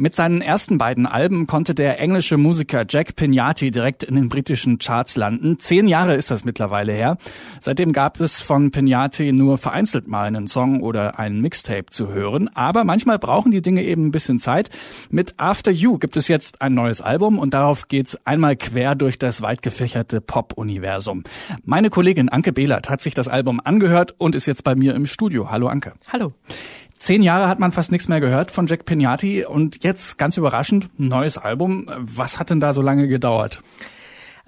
Mit seinen ersten beiden Alben konnte der englische Musiker Jack Pignati direkt in den britischen Charts landen. Zehn Jahre ist das mittlerweile her. Seitdem gab es von Pignati nur vereinzelt mal einen Song oder einen Mixtape zu hören. Aber manchmal brauchen die Dinge eben ein bisschen Zeit. Mit After You gibt es jetzt ein neues Album und darauf geht's einmal quer durch das weit gefächerte Pop-Universum. Meine Kollegin Anke Behlert hat sich das Album angehört und ist jetzt bei mir im Studio. Hallo Anke. Hallo. Zehn Jahre hat man fast nichts mehr gehört von Jack Pignati und jetzt ganz überraschend neues Album. Was hat denn da so lange gedauert?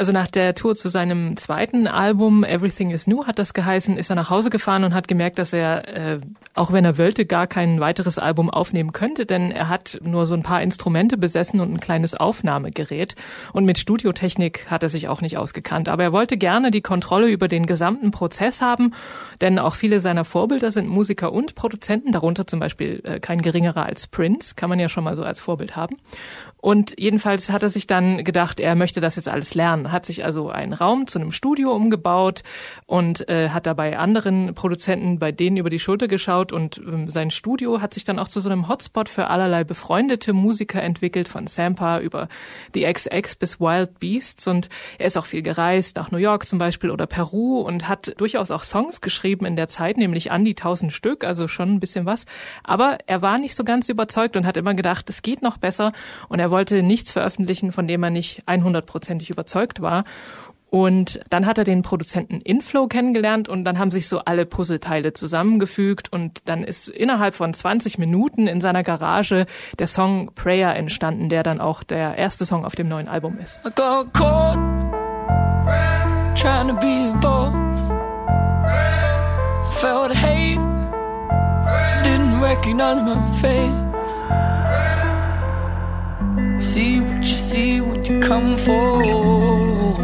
Also nach der Tour zu seinem zweiten Album Everything is New hat das geheißen, ist er nach Hause gefahren und hat gemerkt, dass er, äh, auch wenn er wollte, gar kein weiteres Album aufnehmen könnte, denn er hat nur so ein paar Instrumente besessen und ein kleines Aufnahmegerät und mit Studiotechnik hat er sich auch nicht ausgekannt. Aber er wollte gerne die Kontrolle über den gesamten Prozess haben, denn auch viele seiner Vorbilder sind Musiker und Produzenten, darunter zum Beispiel äh, kein geringerer als Prince, kann man ja schon mal so als Vorbild haben. Und jedenfalls hat er sich dann gedacht, er möchte das jetzt alles lernen, hat sich also einen Raum zu einem Studio umgebaut und äh, hat dabei anderen Produzenten bei denen über die Schulter geschaut und ähm, sein Studio hat sich dann auch zu so einem Hotspot für allerlei befreundete Musiker entwickelt, von Sampa über The XX bis Wild Beasts. Und er ist auch viel gereist, nach New York zum Beispiel oder Peru und hat durchaus auch Songs geschrieben in der Zeit, nämlich an die tausend Stück, also schon ein bisschen was. Aber er war nicht so ganz überzeugt und hat immer gedacht, es geht noch besser. Und er wollte nichts veröffentlichen, von dem er nicht 100%ig überzeugt war. Und dann hat er den Produzenten Inflow kennengelernt und dann haben sich so alle Puzzleteile zusammengefügt und dann ist innerhalb von 20 Minuten in seiner Garage der Song Prayer entstanden, der dann auch der erste Song auf dem neuen Album ist. recognize my face see what you see when you come forward.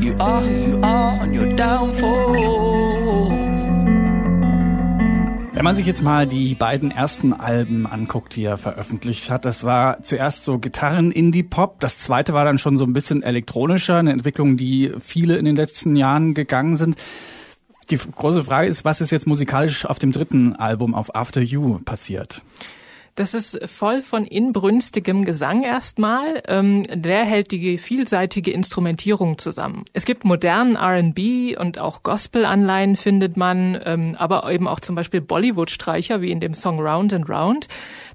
You are who you are on your downfall. Wenn man sich jetzt mal die beiden ersten Alben anguckt, die er veröffentlicht hat, das war zuerst so Gitarren-Indie-Pop, das zweite war dann schon so ein bisschen elektronischer, eine Entwicklung, die viele in den letzten Jahren gegangen sind. Die große Frage ist, was ist jetzt musikalisch auf dem dritten Album auf After You passiert? Das ist voll von inbrünstigem Gesang erstmal. Ähm, der hält die vielseitige Instrumentierung zusammen. Es gibt modernen R&B und auch Gospel-Anleihen findet man, ähm, aber eben auch zum Beispiel Bollywood-Streicher wie in dem Song Round and Round.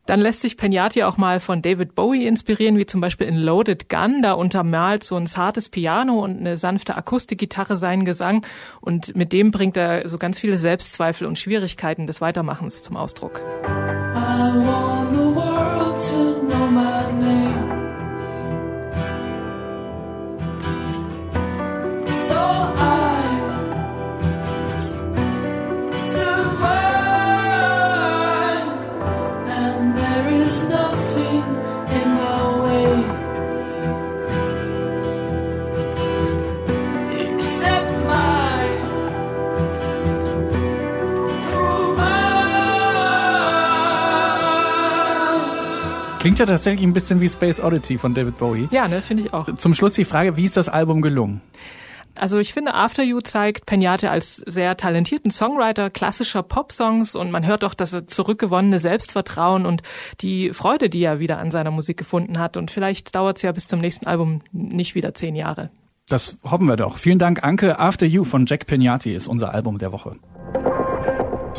Dann lässt sich Penyati auch mal von David Bowie inspirieren, wie zum Beispiel in Loaded Gun. Da untermalt so ein zartes Piano und eine sanfte Akustikgitarre seinen Gesang. Und mit dem bringt er so ganz viele Selbstzweifel und Schwierigkeiten des Weitermachens zum Ausdruck. Klingt ja tatsächlich ein bisschen wie Space Oddity von David Bowie. Ja, ne, finde ich auch. Zum Schluss die Frage, wie ist das Album gelungen? Also ich finde, After You zeigt Penyate als sehr talentierten Songwriter klassischer Pop-Songs und man hört auch das zurückgewonnene Selbstvertrauen und die Freude, die er wieder an seiner Musik gefunden hat. Und vielleicht dauert es ja bis zum nächsten Album nicht wieder zehn Jahre. Das hoffen wir doch. Vielen Dank, Anke. After You von Jack Penyati ist unser Album der Woche.